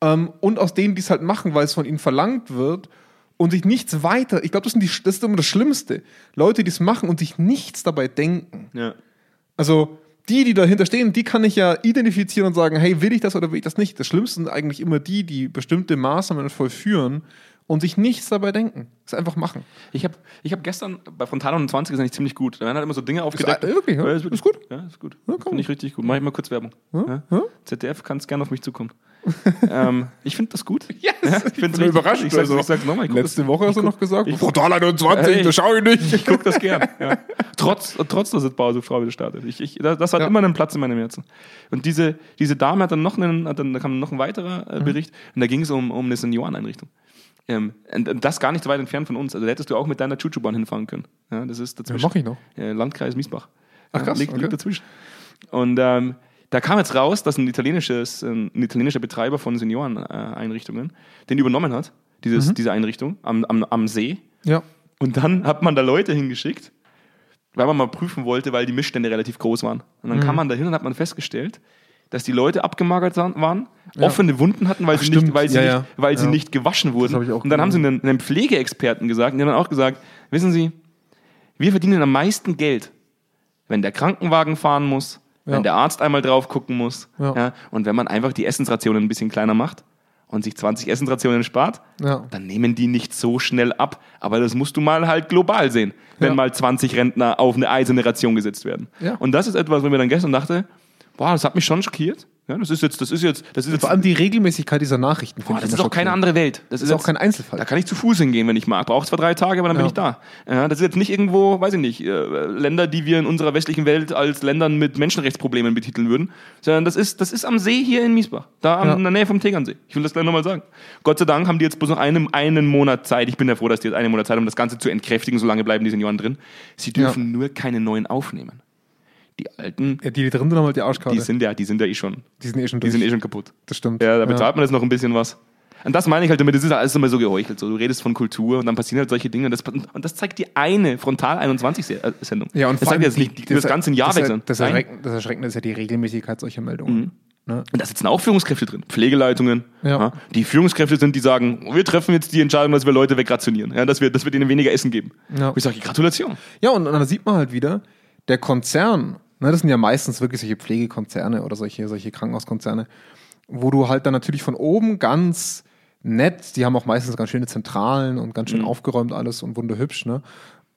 Ähm, und aus denen, die es halt machen, weil es von ihnen verlangt wird und sich nichts weiter. Ich glaube, das, sind die- das ist immer das Schlimmste. Leute, die es machen und sich nichts dabei denken. Ja. Also die, die dahinter stehen, die kann ich ja identifizieren und sagen, hey, will ich das oder will ich das nicht? Das Schlimmste sind eigentlich immer die, die bestimmte Maßnahmen vollführen und sich nichts dabei denken. Das einfach machen. Ich habe ich hab gestern bei Frontal 29 ist eigentlich ziemlich gut. Da werden halt immer so Dinge aufgedeckt. äh, wirklich, ja? ist, Ist gut? Ja, ist gut. Ja. Finde ich richtig gut. Mach ich mal kurz Werbung. Ja? Ja? ZDF kannst gerne auf mich zukommen. ähm, ich finde das gut. Yes, ja, ich bin find's so richtig überrascht. Ich also. ich sag's nochmal. Ich Letzte Woche hast du noch gesagt, ich- Total 21, Hey. das schaue ich nicht. Ich gucke das gern. Ja. Trotz, trotz, dass jetzt Bauersuchtfrau wieder startet. Ich, ich, das, das hat immer einen Platz in meinem Herzen. Und diese, diese Dame hat dann noch einen, hat dann, da kam noch ein weiterer Mhm. äh, Bericht und da ging es um, um eine Senioreneinrichtung. Ähm, das gar nicht so weit entfernt von uns. Also da hättest du auch mit deiner Chuchu-Bahn hinfahren können. Ja, das ist dazwischen. mach ich noch. Äh, Landkreis Miesbach. Ach, krass, Ja, liegt, okay. liegt dazwischen. Und ähm, da kam jetzt raus, dass ein, italienisches, ein italienischer Betreiber von Senioreneinrichtungen den übernommen hat, dieses, Mhm. diese Einrichtung am, am, am See. Ja. Und dann hat man da Leute hingeschickt, weil man mal prüfen wollte, weil die Missstände relativ groß waren. Und dann Mhm. kam man dahin und hat man festgestellt, dass die Leute abgemagert waren, offene Wunden hatten, weil Ach, sie, nicht, weil sie, Ja, nicht, ja. weil sie Ja. nicht gewaschen wurden. und dann haben sie einen, einen Pflegeexperten gesagt, und die haben dann auch gesagt, wissen Sie, wir verdienen am meisten Geld, wenn der Krankenwagen fahren muss, Ja. wenn der Arzt einmal drauf gucken muss Ja. ja, und wenn man einfach die Essensrationen ein bisschen kleiner macht und sich 20 Essensrationen spart, Ja. dann nehmen die nicht so schnell ab. Aber das musst du mal halt global sehen, wenn Ja. mal 20 Rentner auf eine eiserne Ration gesetzt werden. Ja. Und das ist etwas, wo mir dann gestern dachte, boah, das hat mich schon schockiert. Ja, das ist jetzt, das ist jetzt, das ist jetzt, Vor allem die Regelmäßigkeit dieser Nachrichten. boah, das ist auch keine andere Welt. Das Das ist auch jetzt- kein Einzelfall. da kann ich zu Fuß hingehen, wenn ich mag. Braucht zwar drei Tage, aber dann bin Ja. ich da. Ja, das ist jetzt nicht irgendwo, weiß ich nicht, äh, Länder, die wir in unserer westlichen Welt als Ländern mit Menschenrechtsproblemen betiteln würden, sondern das ist, das ist am See hier in Miesbach, da Ja. in der Nähe vom Tegernsee. Ich will das gleich nochmal sagen. Gott sei Dank haben die jetzt bloß noch einen, einen Monat Zeit. Ich bin ja froh, dass die jetzt einen Monat Zeit haben, um das Ganze zu entkräftigen. So lange bleiben die Senioren drin. Sie dürfen nur keine neuen aufnehmen. Die alten, Ja, die, die drin sind, haben halt die Arschkarte. die sind ja, die sind ja eh schon, die sind eh schon die durch. sind eh schon kaputt. das stimmt. Ja, da bezahlt man jetzt noch ein bisschen was. Und das meine ich halt damit, das ist alles immer so geheuchelt. So, du redest von Kultur und dann passieren halt solche Dinge. Und das, und das zeigt die eine Frontal 21-Sendung. Ja, und das allem jetzt nicht, die, das, das ganze Jahr das, wechseln. Das. Mhm. Erschreckende, das Erschreckende ist ja die Regelmäßigkeit solcher Meldungen. Ne? Und da sitzen auch Führungskräfte drin, Pflegeleitungen. Ja. Die Führungskräfte sind, die sagen, wir treffen jetzt die Entscheidung, dass wir Leute wegrationieren, ja, dass, wir, dass wir denen weniger Essen geben. Ja. Und ich sage, Gratulation. Ja, und dann sieht man halt wieder, der Konzern, ne, das sind ja meistens wirklich solche Pflegekonzerne oder solche, solche Krankenhauskonzerne, wo du halt dann natürlich von oben ganz nett, die haben auch meistens ganz schöne Zentralen und ganz Mhm. schön aufgeräumt alles und wunderhübsch, ne?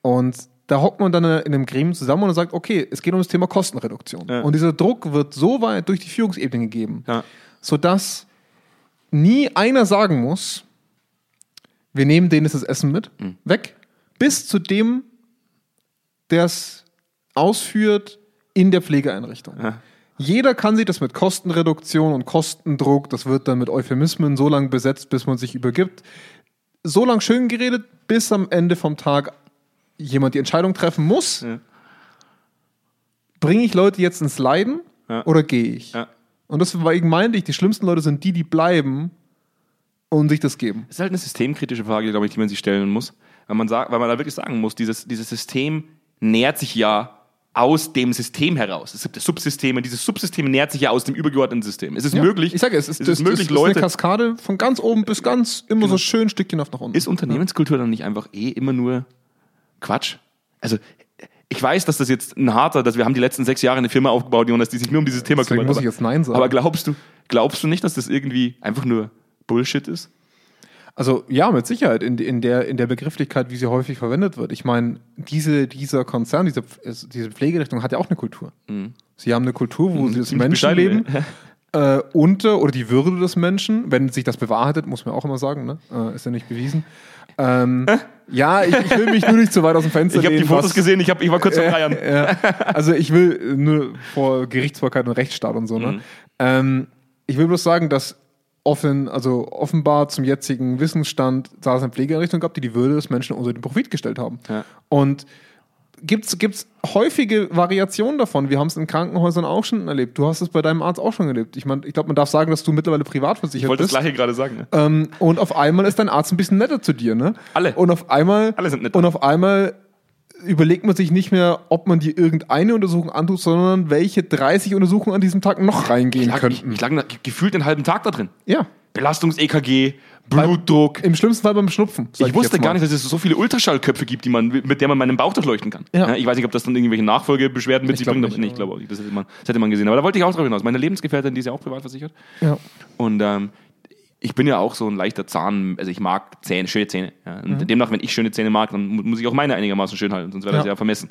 Und da hockt man dann in einem Gremium zusammen und sagt, okay, es geht um das Thema Kostenreduktion. Ja. Und dieser Druck wird so weit durch die Führungsebene gegeben, Ja. sodass nie einer sagen muss, wir nehmen denen das Essen mit, Mhm. weg, bis zu dem, der es ausführt in der Pflegeeinrichtung. Ja. Jeder kann sich das mit Kostenreduktion und Kostendruck, das wird dann mit Euphemismen so lange besetzt, bis man sich übergibt, so lange schön geredet, bis am Ende vom Tag jemand die Entscheidung treffen muss. Ja. Bringe ich Leute jetzt ins Leiden Ja. oder gehe ich? Ja. Und deswegen meinte ich, die schlimmsten Leute sind die, die bleiben und sich das geben. Das ist halt eine systemkritische Frage, glaube ich, die man sich stellen muss. Weil man, sagt, weil man da wirklich sagen muss, dieses, dieses System nährt sich ja aus dem System heraus. Es gibt Subsysteme, dieses Subsystem nährt sich ja aus dem übergeordneten System. Es ist möglich, Ich sage, es ist, es das, ist möglich, das ist Leute. eine Kaskade von ganz oben bis ganz immer so schön stückchenhaft nach unten. Ist Unternehmenskultur dann nicht einfach eh immer nur Quatsch? Also, ich weiß, dass das jetzt ein harter, dass wir haben die letzten sechs Jahre eine Firma aufgebaut, Jonas, die sich nur um dieses Thema Deswegen kümmert. muss ich jetzt Nein sagen. aber glaubst du, glaubst du nicht, dass das irgendwie einfach nur Bullshit ist? Also ja, mit Sicherheit in, in, der, in der Begrifflichkeit, wie sie häufig verwendet wird. Ich meine, diese, dieser Konzern, diese, diese Pflegerichtung hat ja auch eine Kultur. Sie haben eine Kultur, wo sie das Menschenleben äh, unter oder die Würde des Menschen, wenn sich das bewahrheitet, muss man auch immer sagen, ne? äh, ist ja nicht bewiesen. Ähm, ja, ich, ich will mich nur nicht zu weit aus dem Fenster Ich habe die Fotos was- gesehen, ich, hab, ich war kurz am Feiern. ja, also ich will nur vor Gerichtsbarkeit und Rechtsstaat und so, Mhm. ne? Ähm, ich will bloß sagen, dass offen, also offenbar zum jetzigen Wissensstand da es eine Pflegeeinrichtung gab, die die Würde des Menschen unter den Profit gestellt haben. Ja. Und gibt's gibt's häufige Variationen davon. Wir haben es in Krankenhäusern auch schon erlebt. Du hast es bei deinem Arzt auch schon erlebt. Ich meine, ich glaube, man darf sagen, dass du mittlerweile privat Ich versichert wollte das bist. gleiche gerade sagen. Ne? Ähm, und auf einmal ist dein Arzt ein bisschen netter zu dir, ne? Alle. Und auf einmal. Alle sind netter. Und auf einmal überlegt man sich nicht mehr, ob man dir irgendeine Untersuchung antut, sondern welche 30 Untersuchungen an diesem Tag noch reingehen Ich lag, ich, könnten. ich lag na- gefühlt einen halben Tag da drin. ja. Belastungs-EKG, Blutdruck. Im schlimmsten Fall beim Schnupfen. sag Ich wusste gar nicht, dass es so viele Ultraschallköpfe gibt, die man, mit der man meinen Bauch durchleuchten kann. Ja. ich weiß nicht, ob das dann irgendwelche Nachfolgebeschwerden mit Ich sich bringt. nicht, aber- nee, ich ich bin ja auch so ein leichter Zahn, also ich mag Zähne, schöne Zähne. Ja. Und demnach, wenn ich schöne Zähne mag, dann mu- muss ich auch meine einigermaßen schön halten, sonst wäre das Ja. ja vermessen.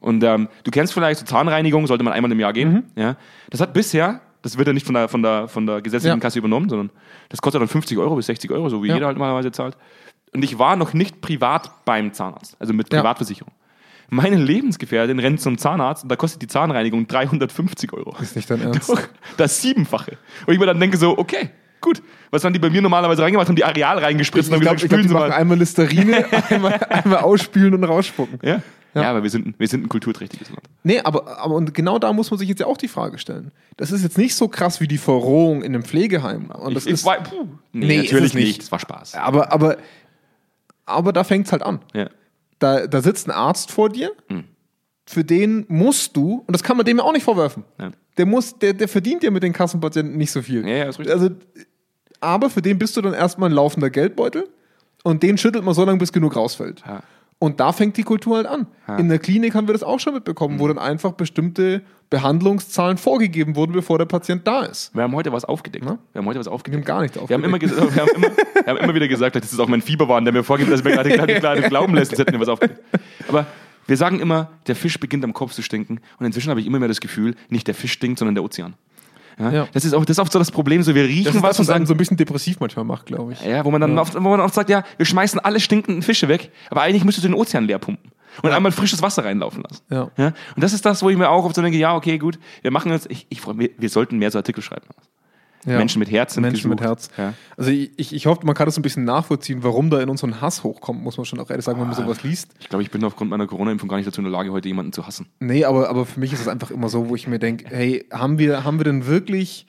Und ähm, du kennst vielleicht so Zahnreinigung, sollte man einmal im Jahr gehen. Ja. Das hat bisher, das wird ja nicht von der, von der, von der gesetzlichen Ja. Kasse übernommen, sondern das kostet dann 50 Euro bis 60 Euro, so wie Ja. jeder halt normalerweise zahlt. Und ich war noch nicht privat beim Zahnarzt, also mit. Privatversicherung. Meine Lebensgefährtin rennt zum Zahnarzt und da kostet die Zahnreinigung 350 Euro. Ist nicht dein Ernst. Doch, das Siebenfache. Und ich mir dann denke so, okay, gut. Was haben die bei mir normalerweise reingemacht? Haben die Areal reingespritzt Ich und haben glaube, gesagt, glaub, die spülen Sie mal. einmal Listerine, einmal, einmal ausspülen und rausspucken. Ja? Ja. aber wir sind, wir sind ein kulturträchtiges Land. Nee, aber, aber und genau da muss man sich jetzt ja auch die Frage stellen. Das ist jetzt nicht so krass wie die Verrohung in einem Pflegeheim. Und das ich, ist, ich war, puh, nee, Nee, natürlich nicht. nicht. Das war Spaß. aber, aber, aber da fängt es halt an. Ja. Da, da sitzt ein Arzt vor dir, Hm. für den musst du, und das kann man dem ja auch nicht vorwerfen, Ja. der, muss, der, der verdient ja mit den Kassenpatienten nicht so viel. Ja, ja. Also, aber für den bist du dann erstmal ein laufender Geldbeutel und den schüttelt man so lange, bis genug rausfällt. Ja. Und da fängt die Kultur halt an. In der Klinik haben wir das auch schon mitbekommen, Hm. wo dann einfach bestimmte Behandlungszahlen vorgegeben wurden, bevor der Patient da ist. Wir haben heute was aufgedeckt. Na? Wir haben heute was Wir aufgedeckt. haben gar nichts Wir haben, immer wir, haben immer, wir haben immer wieder gesagt, das ist auch mein Fieberwahn, der mir vorgibt, dass er mir gerade gerade gerade glauben lässt, jetzt hätten wir was aufgedeckt. Aber wir sagen immer, der Fisch beginnt am Kopf zu stinken. Und inzwischen habe ich immer mehr das Gefühl, nicht der Fisch stinkt, sondern der Ozean. Ja? Ja. Das, ist auch, das ist oft so das Problem, so wir riechen was das, und sagen, so ein bisschen depressiv manchmal macht, glaube ich. Ja, wo man dann Oft, wo man oft sagt, ja, wir schmeißen alle stinkenden Fische weg, aber eigentlich müsstest du den Ozean leer pumpen und einmal frisches Wasser reinlaufen lassen. Ja. Und das ist das, wo ich mir auch oft so denke, ja, okay, gut, wir machen jetzt, ich, ich freue mich, wir sollten mehr so Artikel schreiben. Ja. Menschen mit Herz sind Menschen mit gesucht. Herz. Ja. Also ich, ich hoffe, man kann das ein bisschen nachvollziehen, warum da in uns so ein Hass hochkommt, muss man schon auch ehrlich sagen, wenn man sowas liest. Ich glaube, ich bin aufgrund meiner Corona-Impfung gar nicht dazu in der Lage, heute jemanden zu hassen. Nee, aber, aber für mich ist es einfach immer so, wo ich mir denke, hey, haben wir, haben wir denn wirklich,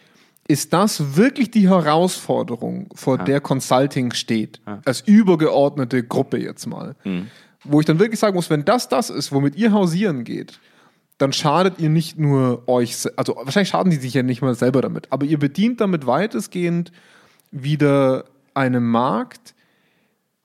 ist das wirklich die Herausforderung, vor der Consulting steht, als übergeordnete Gruppe jetzt mal? Wo ich dann wirklich sagen muss, wenn das das ist, womit ihr hausieren geht, dann schadet ihr nicht nur euch, also wahrscheinlich schaden die sich ja nicht mal selber damit, aber ihr bedient damit weitestgehend wieder einen Markt,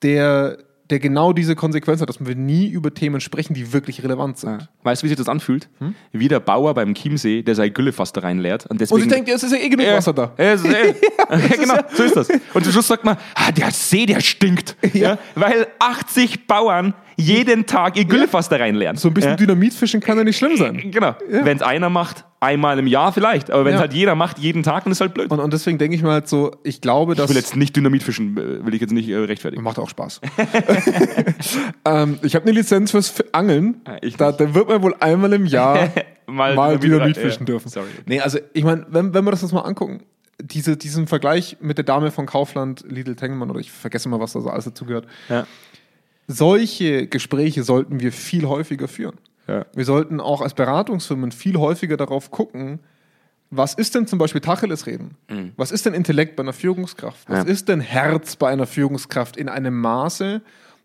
der, der genau diese Konsequenz hat, dass wir nie über Themen sprechen, die wirklich relevant sind. Weißt du, wie sich das anfühlt? Wie der Bauer beim Chiemsee, der sein Güllefass da reinleert. Und, Und deswegen, ich denke, es ist ja eh genug Ja, Wasser da. Ja, es ist, eh- ja, genau, so ist das. Und zum Schluss sagt man, ah, der See, der stinkt. Ja. weil 80 Bauern jeden Tag ihr Güllefass da reinleeren. So ein bisschen ja. Dynamitfischen kann ja nicht schlimm sein. Genau. Wenn es einer macht, einmal im Jahr vielleicht. Aber wenn es Ja. halt jeder macht, jeden Tag, dann ist halt blöd. Und, und deswegen denke ich mir halt so, ich glaube, dass. ich will jetzt nicht Dynamitfischen, äh, will ich jetzt nicht äh, rechtfertigen. Macht auch Spaß. ähm, ich habe eine Lizenz fürs Angeln. Ah, ich Da, da wird man wohl einmal im Jahr Mal mal Dynamit- Dynamit ja, fischen dürfen. sorry. Nee, also ich meine, wenn, wenn wir das jetzt mal angucken, diese, diesen Vergleich mit der Dame von Kaufland, Lidl Tengelmann, oder ich vergesse mal, was da so alles dazugehört. Ja. Solche Gespräche sollten wir viel häufiger führen. Ja. Wir sollten auch als Beratungsfirmen viel häufiger darauf gucken, was ist denn zum Beispiel Tacheles reden? Was ist denn Intellekt bei einer Führungskraft? Was Mhm. Ja. ist denn Herz bei einer Führungskraft in einem Maße,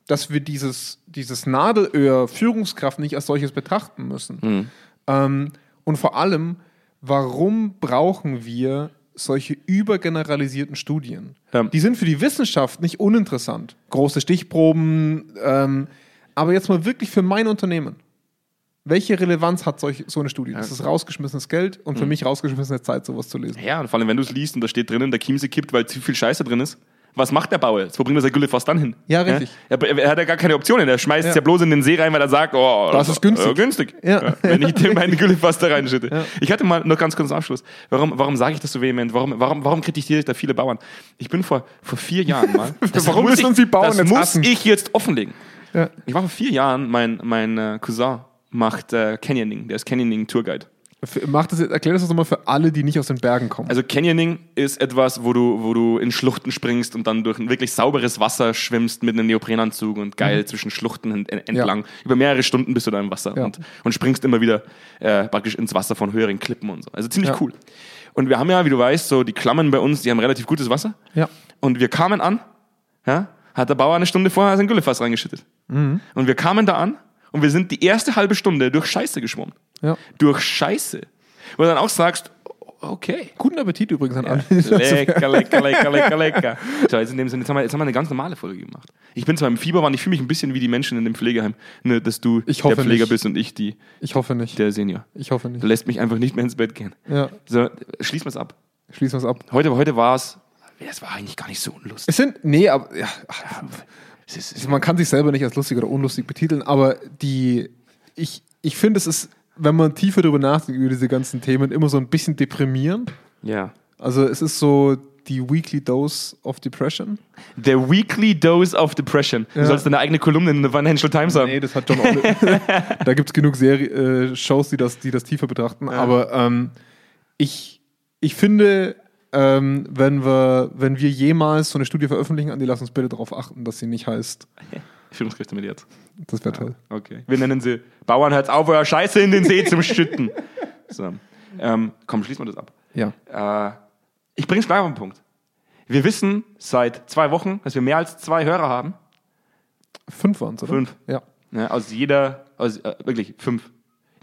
dass wir dieses, dieses Nadelöhr Führungskraft nicht als solches betrachten müssen? Mhm. Ähm, und vor allem, warum brauchen wir solche übergeneralisierten Studien? Ja. Die sind für die Wissenschaft nicht uninteressant. Große Stichproben, ähm, aber jetzt mal wirklich für mein Unternehmen. Welche Relevanz hat solch, so eine Studie? Das ist rausgeschmissenes Geld und Mhm. für mich rausgeschmissene Zeit, sowas zu lesen. Ja, und vor allem, wenn du es liest und da steht drinnen, der Chiemsee kippt, weil zu viel Scheiße drin ist. Was macht der Bauer? Wo bringt er sein Güllefass dann hin? Ja, richtig. Er, er hat ja gar keine Optionen. Er schmeißt es Ja. ja bloß in den See rein, weil er sagt, oh, Das ist günstig. Äh, günstig. Ja. wenn ich dem meinen Güllefass da reinschütte. Ich hatte mal noch ganz kurz einen Abschluss. Warum, warum sage ich das so vehement? Warum, warum, warum kritisiere ich da viele Bauern? Ich bin vor, vor vier Jahren mal. Das Warum müssen ich, uns die Bauern Das jetzt muss hassen? ich jetzt offenlegen. Ja. Ich war vor vier Jahren, mein, mein äh, Cousin macht äh, Canyoning. Der ist Canyoning Tourguide. Für- Mach das erklär das nochmal für alle, die nicht aus den Bergen kommen. Also Canyoning ist etwas, wo du, wo du in Schluchten springst und dann durch ein wirklich sauberes Wasser schwimmst mit einem Neoprenanzug und geil zwischen Schluchten ent- ent- entlang. Über mehrere Stunden bist du da im Wasser Mhm. Ja. und, und springst immer wieder äh, praktisch ins Wasser von höheren Klippen und so. Also ziemlich Ja. cool. Und wir haben ja, wie du weißt, so die Klammern bei uns, die haben relativ gutes Wasser. Ja. Und wir kamen an, ja, hat der Bauer eine Stunde vorher sein Güllefass reingeschüttet. Mhm. Und wir kamen da an und wir sind die erste halbe Stunde durch Scheiße geschwommen. Ja. Durch Scheiße. Wo du dann auch sagst, okay. Guten Appetit übrigens an alle. Lecker, lecker, lecker, lecker, lecker. So, jetzt, in dem Sinne, jetzt, haben wir, jetzt haben wir eine ganz normale Folge gemacht. Ich bin zwar im Fieberwand, ich fühle mich ein bisschen wie die Menschen in dem Pflegeheim, ne, dass du der Pfleger nicht. bist und ich die, Ich hoffe nicht. der Senior. Ich hoffe Du nicht. lässt mich einfach nicht mehr ins Bett gehen. Ja. So, schließen wir es ab. Schließen wir es ab. Heute, heute war es, es war eigentlich gar nicht so unlustig. Es sind, nee, aber ja, Es ist, man kann sich selber nicht als lustig oder unlustig betiteln, aber die, ich, ich finde, es ist, wenn man tiefer darüber nachdenkt, über diese ganzen Themen, immer so ein bisschen deprimierend. ja. Also es ist so die Weekly Dose of Depression. The Weekly Dose of Depression. Du Ja. sollst deine eigene Kolumne in der Financial Times haben. Nee, das hat John Oliver. da gibt es genug Serie, äh, Shows, die das, die das tiefer betrachten. Aber ähm, ich, ich finde, ähm, wenn, wir, wenn wir jemals so eine Studie veröffentlichen, Andi, lass uns bitte darauf achten, dass sie nicht heißt. Führungskräfte mit jetzt. Das wäre toll. Okay. Wir nennen sie Bauern, hört auf, euer Scheiße in den See zum Schütten. So. Ähm, komm, schließen wir das ab. Ja. Äh, ich bring's gleich auf den Punkt. Wir wissen seit zwei Wochen, dass wir mehr als zwei Hörer haben. Fünf waren es, oder? Fünf. Ja. Ne, aus jeder, aus, äh, wirklich fünf.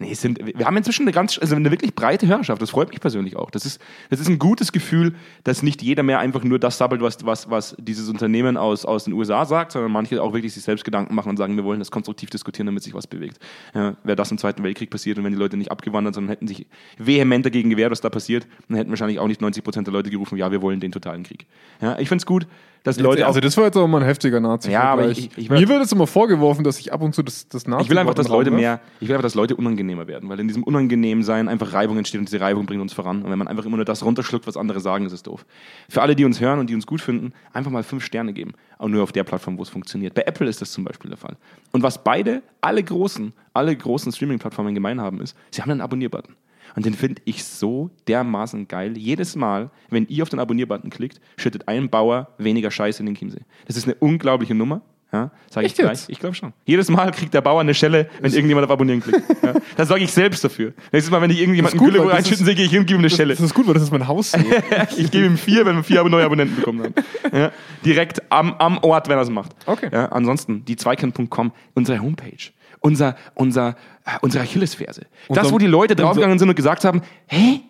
Nee, es sind, wir haben inzwischen eine ganz, also eine wirklich breite Hörerschaft. Das freut mich persönlich auch. Das ist, das ist ein gutes Gefühl, dass nicht jeder mehr einfach nur das sabbelt, was, was, was dieses Unternehmen aus, aus den USA sagt, sondern manche auch wirklich sich selbst Gedanken machen und sagen, wir wollen das konstruktiv diskutieren, damit sich was bewegt. Ja, Wäre das im Zweiten Weltkrieg passiert und wenn die Leute nicht abgewandert, sondern hätten sich vehement dagegen gewehrt, was da passiert, dann hätten wahrscheinlich auch nicht 90 Prozent der Leute gerufen, ja, wir wollen den totalen Krieg. Ja, ich finde es gut, dass Leute auch also das war jetzt aber mal ein heftiger nazi Ja, aber ich- ich- ich Mir wird jetzt immer vorgeworfen, dass ich ab und zu das, das nazi Ich will einfach, dass Leute mehr, ich will einfach, dass Leute unangenehmer werden, weil in diesem Unangenehmsein einfach Reibung entsteht und diese Reibung bringt uns voran. Und wenn man einfach immer nur das runterschluckt, was andere sagen, ist es doof. Für alle, die uns hören und die uns gut finden, einfach mal fünf Sterne geben. Auch nur auf der Plattform, wo es funktioniert. Bei Apple ist das zum Beispiel der Fall. Und was beide, alle großen, alle großen Streaming-Plattformen gemein haben, ist, sie haben einen Abonnier-Button. Und den finde ich so dermaßen geil. Jedes Mal, wenn ihr auf den Abonnier-Button klickt, schüttet ein Bauer weniger Scheiße in den Chiemsee. Das ist eine unglaubliche Nummer. Ja, sag ich Echt gleich. jetzt? Ich glaube schon. Jedes Mal kriegt der Bauer eine Schelle, wenn irgendjemand auf Abonnieren klickt. Ja. Da sorge ich selbst dafür. Nächstes Mal, wenn ich irgendjemanden Das gut, Gülle das reinschütten sehe, gehe ich hin und gebe ihm eine Schelle. Das ist gut, weil das ist mein Haus. ich gebe ihm vier, wenn wir vier neue Abonnenten bekommen haben. Ja. Direkt am, am Ort, wenn er es macht. Okay. Ja, ansonsten, die Zweikern.com, unsere Homepage. Unser, unser, äh, unsere Achillesferse. Das, wo die Leute draufgegangen sind und gesagt haben, hä?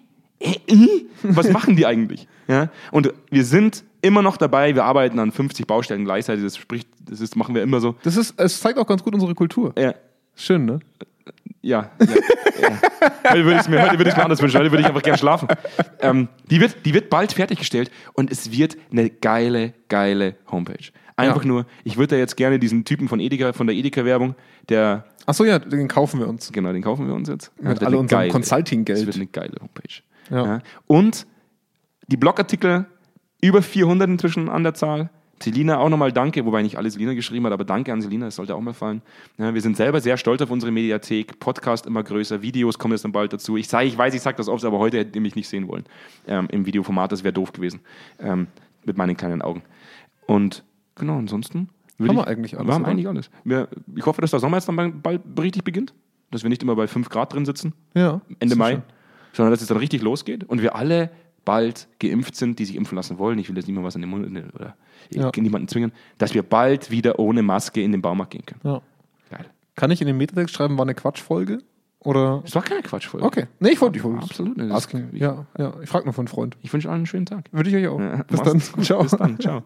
Äh, äh? Was machen die eigentlich? Ja? Und wir sind immer noch dabei, wir arbeiten an 50 Baustellen gleichzeitig. Das spricht, das ist, machen wir immer so. Das ist, es zeigt auch ganz gut unsere Kultur. Ja, Schön, ne? ja. ja, ja. Heute würde ich es mir, heute würde ich's mir anders wünschen. Heute würde ich einfach gerne schlafen. Ähm, die, wird, die wird bald fertiggestellt und es wird eine geile, geile Homepage. Einfach Ja. nur, ich würde da jetzt gerne diesen Typen von Edeka, von der Edeka-Werbung, der, Achso, ja, den kaufen wir uns. genau, den kaufen wir uns jetzt. Wird all unserem Consulting-Geld. Das wird eine geile Homepage. Ja. Und die Blogartikel, über 400 inzwischen an der Zahl. Selina auch nochmal danke, wobei nicht alle Selina geschrieben hat, aber danke an Selina, das sollte auch mal fallen. Ja, wir sind selber sehr stolz auf unsere Mediathek, Podcast immer größer, Videos kommen jetzt dann bald dazu. Ich, sag, ich weiß, ich sage das oft, aber heute hättet ihr mich nicht sehen wollen. Ähm, Im Videoformat, das wäre doof gewesen. Ähm, mit meinen kleinen Augen. Und genau, ansonsten. würde Haben wir eigentlich alles, Wir haben eigentlich alles. Wir, ich hoffe, dass der Sommer jetzt dann bald- richtig beginnt. Dass wir nicht immer bei 5 Grad drin sitzen. Ja. Ende Mai, schön. sondern dass es dann richtig losgeht und wir alle bald geimpft sind, die sich impfen lassen wollen. Ich will jetzt niemand was in den Mund oder Ja. niemanden zwingen, dass wir bald wieder ohne Maske in den Baumarkt gehen können. Ja. Geil. Kann ich in den Metatext schreiben, war eine Quatschfolge? Oder? Das war keine Quatschfolge. Okay. Nee, ich wollte ich wollte- Absolut nicht. Ging- Ja, ja. Ich frage nur von Freund. Ich wünsche allen einen schönen Tag. Würde ich euch auch. Ja, Bis dann. Bis dann. Ciao.